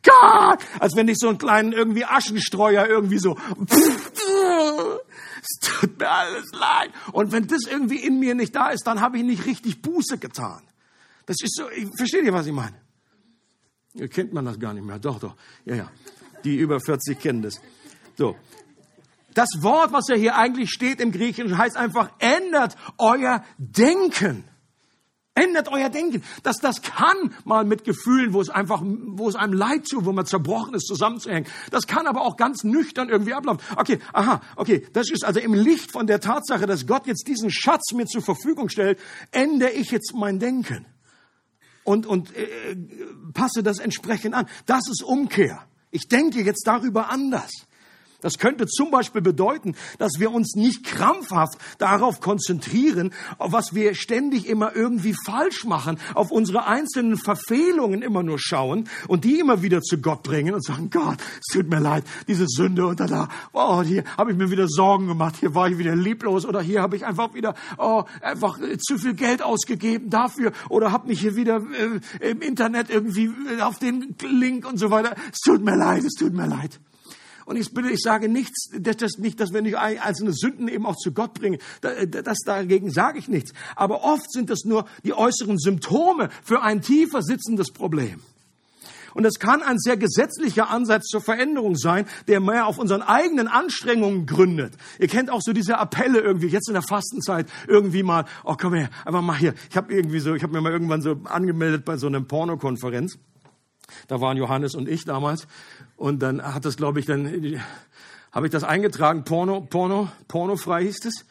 Gott! Als wenn ich so einen kleinen irgendwie Aschenstreuer irgendwie so, es tut mir alles leid. Und wenn das irgendwie in mir nicht da ist, dann habe ich nicht richtig Buße getan. Das ist so, versteht ihr, was ich meine? Kennt man das gar nicht mehr? Doch, doch. Ja, ja. Die über 40 kennen das. So. Das Wort, was ja hier eigentlich steht im Griechischen, heißt einfach, ändert euer Denken. Ändert euer Denken. Das, das kann mal mit Gefühlen, wo es einfach, wo es einem leid tut, wo man zerbrochen ist, zusammenzuhängen. Das kann aber auch ganz nüchtern irgendwie ablaufen. Okay, aha, okay. Das ist also im Licht von der Tatsache, dass Gott jetzt diesen Schatz mir zur Verfügung stellt, ändere ich jetzt mein Denken und, und äh, passe das entsprechend an. Das ist Umkehr. Ich denke jetzt darüber anders. Das könnte zum Beispiel bedeuten, dass wir uns nicht krampfhaft darauf konzentrieren, was wir ständig immer irgendwie falsch machen, auf unsere einzelnen Verfehlungen immer nur schauen und die immer wieder zu Gott bringen und sagen, Gott, es tut mir leid, diese Sünde und da, oh, hier habe ich mir wieder Sorgen gemacht, hier war ich wieder lieblos oder hier habe ich einfach wieder, oh, einfach äh, zu viel Geld ausgegeben dafür oder habe mich hier wieder äh, im Internet irgendwie äh, auf den Link und so weiter. Es tut mir leid, es tut mir leid. Und ich bitte, ich sage nichts, das, das nicht, dass wir nicht einzelne Sünden eben auch zu Gott bringen. Das dagegen sage ich nichts. Aber oft sind das nur die äußeren Symptome für ein tiefer sitzendes Problem. Und es kann ein sehr gesetzlicher Ansatz zur Veränderung sein, der mehr auf unseren eigenen Anstrengungen gründet. Ihr kennt auch so diese Appelle irgendwie, jetzt in der Fastenzeit, irgendwie mal, oh komm her, einfach mal hier. Ich habe irgendwie so, ich habe mir mal irgendwann so angemeldet bei so einer Pornokonferenz. Da waren Johannes und ich damals. Und dann hat das, glaube ich, dann habe ich das eingetragen, Porno, Porno, pornofrei hieß es.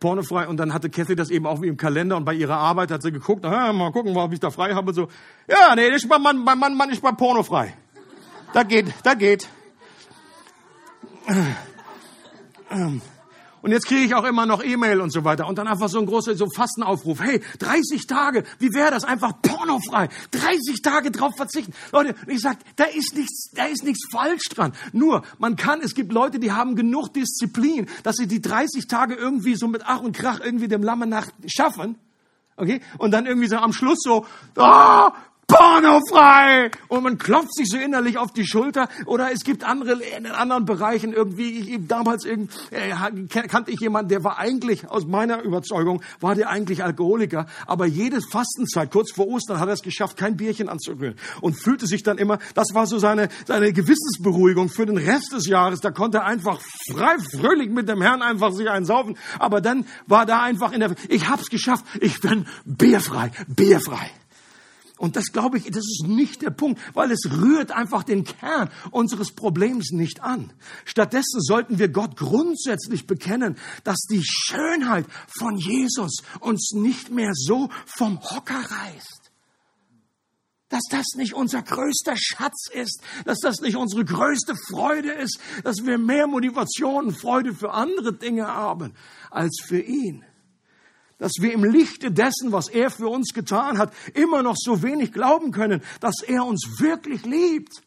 Pornofrei. Und dann hatte Kathy das eben auch wie im Kalender und bei ihrer Arbeit hat sie geguckt, mal gucken, ob ich da frei habe. So, ja, nee, ich bin, Mann, Mann, Mann, ich bin pornofrei. Da geht, da geht. Und jetzt kriege ich auch immer noch E-Mail und so weiter. Und dann einfach so ein großer so Fastenaufruf. Hey, 30 Tage, wie wäre das? Einfach pornofrei. 30 Tage drauf verzichten. Leute, ich sag, da ist nichts, da ist nichts falsch dran. Nur, man kann, es gibt Leute, die haben genug Disziplin, dass sie die 30 Tage irgendwie so mit Ach und Krach irgendwie dem Lamme nach schaffen. Okay? Und dann irgendwie so am Schluss so, ah, pornofrei! Und man klopft sich so innerlich auf die Schulter. Oder es gibt andere, in anderen Bereichen irgendwie, ich, damals irgend, äh, kannte ich jemanden, der war eigentlich, aus meiner Überzeugung, war der eigentlich Alkoholiker. Aber jede Fastenzeit, kurz vor Ostern, hat er es geschafft, kein Bierchen anzurühren. Und fühlte sich dann immer, das war so seine, seine Gewissensberuhigung für den Rest des Jahres. Da konnte er einfach frei, fröhlich mit dem Herrn einfach sich einsaufen. Aber dann war da einfach in der, ich hab's geschafft, ich bin bierfrei, bierfrei. Und das glaube ich, das ist nicht der Punkt, weil es rührt einfach den Kern unseres Problems nicht an. Stattdessen sollten wir Gott grundsätzlich bekennen, dass die Schönheit von Jesus uns nicht mehr so vom Hocker reißt. Dass das nicht unser größter Schatz ist, dass das nicht unsere größte Freude ist, dass wir mehr Motivation und Freude für andere Dinge haben als für ihn dass wir im Lichte dessen, was er für uns getan hat, immer noch so wenig glauben können, dass er uns wirklich liebt.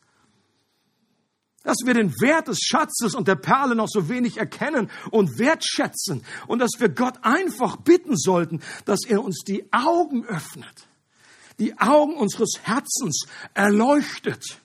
Dass wir den Wert des Schatzes und der Perle noch so wenig erkennen und wertschätzen. Und dass wir Gott einfach bitten sollten, dass er uns die Augen öffnet, die Augen unseres Herzens erleuchtet.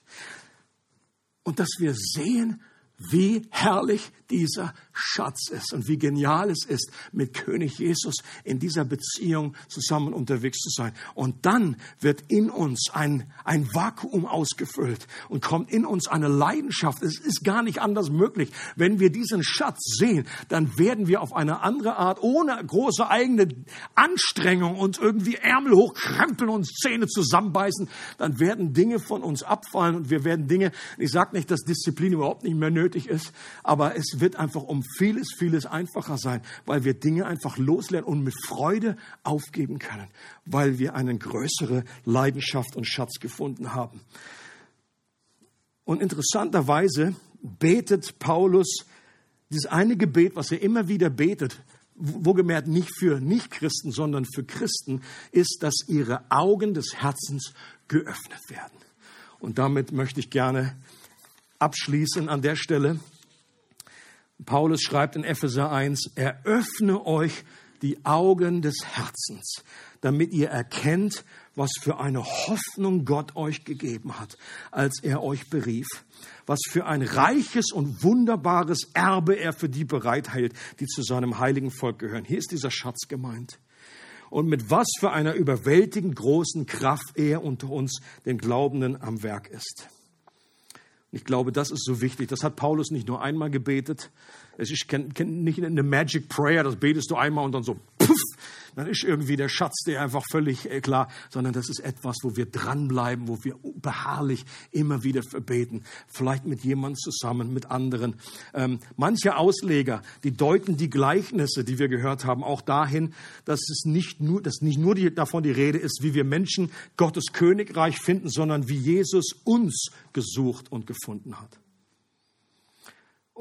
Und dass wir sehen, wie herrlich dieser Schatz ist und wie genial es ist, mit König Jesus in dieser Beziehung zusammen unterwegs zu sein. Und dann wird in uns ein, ein Vakuum ausgefüllt und kommt in uns eine Leidenschaft. Es ist gar nicht anders möglich. Wenn wir diesen Schatz sehen, dann werden wir auf eine andere Art, ohne große eigene Anstrengung uns irgendwie Ärmel hochkrempeln und Zähne zusammenbeißen, dann werden Dinge von uns abfallen und wir werden Dinge, ich sage nicht, dass Disziplin überhaupt nicht mehr nötig ist, aber es wird einfach um vieles, vieles einfacher sein, weil wir Dinge einfach loslernen und mit Freude aufgeben können, weil wir eine größere Leidenschaft und Schatz gefunden haben. Und interessanterweise betet Paulus dieses eine Gebet, was er immer wieder betet, wohlgemerkt nicht für Nichtchristen, sondern für Christen, ist, dass ihre Augen des Herzens geöffnet werden. Und damit möchte ich gerne abschließen an der Stelle. Paulus schreibt in Epheser 1, eröffne euch die Augen des Herzens, damit ihr erkennt, was für eine Hoffnung Gott euch gegeben hat, als er euch berief, was für ein reiches und wunderbares Erbe er für die bereithält, die zu seinem heiligen Volk gehören. Hier ist dieser Schatz gemeint. Und mit was für einer überwältigend großen Kraft er unter uns, den Glaubenden, am Werk ist. Ich glaube, das ist so wichtig. Das hat Paulus nicht nur einmal gebetet. Es ist nicht eine Magic Prayer, das betest du einmal und dann so, puff, dann ist irgendwie der Schatz dir einfach völlig äh, klar, sondern das ist etwas, wo wir dranbleiben, wo wir beharrlich immer wieder verbeten. Vielleicht mit jemandem zusammen, mit anderen. Ähm, manche Ausleger, die deuten die Gleichnisse, die wir gehört haben, auch dahin, dass es nicht nur, dass nicht nur die, davon die Rede ist, wie wir Menschen Gottes Königreich finden, sondern wie Jesus uns gesucht und gefunden hat.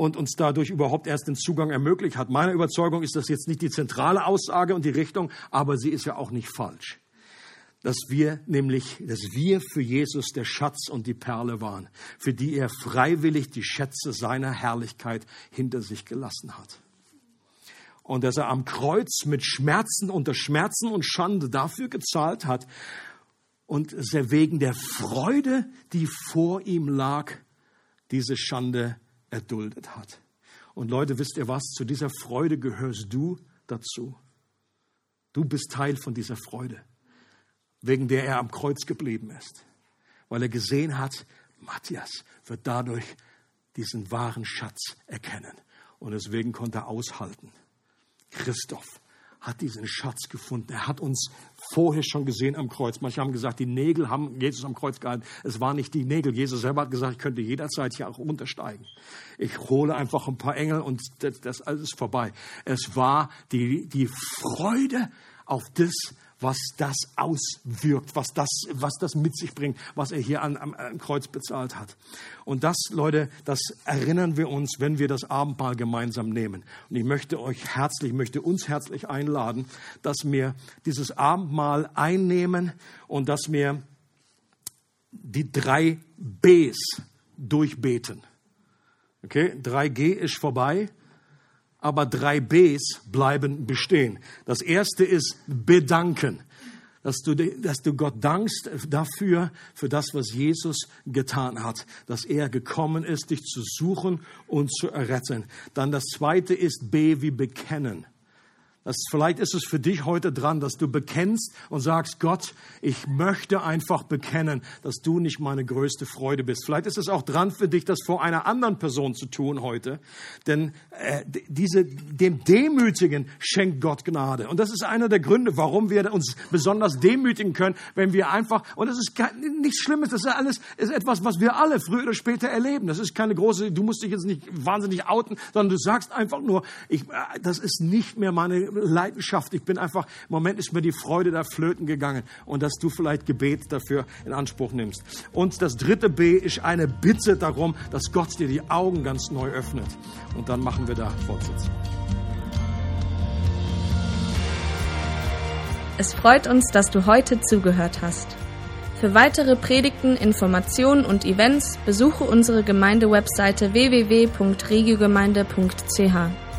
Und uns dadurch überhaupt erst den Zugang ermöglicht hat. Meine Überzeugung ist das jetzt nicht die zentrale Aussage und die Richtung, aber sie ist ja auch nicht falsch. Dass wir nämlich, dass wir für Jesus der Schatz und die Perle waren, für die er freiwillig die Schätze seiner Herrlichkeit hinter sich gelassen hat und dass er am Kreuz mit Schmerzen unter Schmerzen und Schande dafür gezahlt hat und dass er wegen der Freude, die vor ihm lag, diese Schande erduldet hat. Und Leute, wisst ihr was? Zu dieser Freude gehörst du dazu. Du bist Teil von dieser Freude, wegen der er am Kreuz geblieben ist, weil er gesehen hat, Matthias wird dadurch diesen wahren Schatz erkennen. Und deswegen konnte er aushalten. Christoph hat diesen Schatz gefunden. Er hat uns vorher schon gesehen am Kreuz. Manche haben gesagt, die Nägel haben Jesus am Kreuz gehalten. Es waren nicht die Nägel. Jesus selber hat gesagt, ich könnte jederzeit hier auch runtersteigen. Ich hole einfach ein paar Engel und das, das alles ist vorbei. Es war die, die Freude auf das, was das auswirkt, was das, was das mit sich bringt, was er hier an, am, am Kreuz bezahlt hat. Und das, Leute, das erinnern wir uns, wenn wir das Abendmahl gemeinsam nehmen. Und ich möchte euch herzlich, möchte uns herzlich einladen, dass wir dieses Abendmahl einnehmen und dass wir die drei Bs durchbeten. Okay, 3G ist vorbei aber drei Bs bleiben bestehen. Das erste ist bedanken. Dass du, dass du Gott dankst dafür, für das, was Jesus getan hat. Dass er gekommen ist, dich zu suchen und zu erretten. Dann das zweite ist B wie bekennen. Das, vielleicht ist es für dich heute dran, dass du bekennst und sagst, Gott, ich möchte einfach bekennen, dass du nicht meine größte Freude bist. Vielleicht ist es auch dran für dich, das vor einer anderen Person zu tun heute. Denn äh, diese, dem Demütigen schenkt Gott Gnade. Und das ist einer der Gründe, warum wir uns besonders demütigen können, wenn wir einfach, und das ist nichts Schlimmes, das ist alles ist etwas, was wir alle früher oder später erleben. Das ist keine große, du musst dich jetzt nicht wahnsinnig outen, sondern du sagst einfach nur, ich, äh, das ist nicht mehr meine Leidenschaft. Ich bin einfach, im Moment ist mir die Freude da flöten gegangen und dass du vielleicht Gebet dafür in Anspruch nimmst. Und das dritte B ist eine Bitte darum, dass Gott dir die Augen ganz neu öffnet. Und dann machen wir da Fortsetzung. Es freut uns, dass du heute zugehört hast. Für weitere Predigten, Informationen und Events besuche unsere Gemeindewebseite www.regiogemeinde.ch.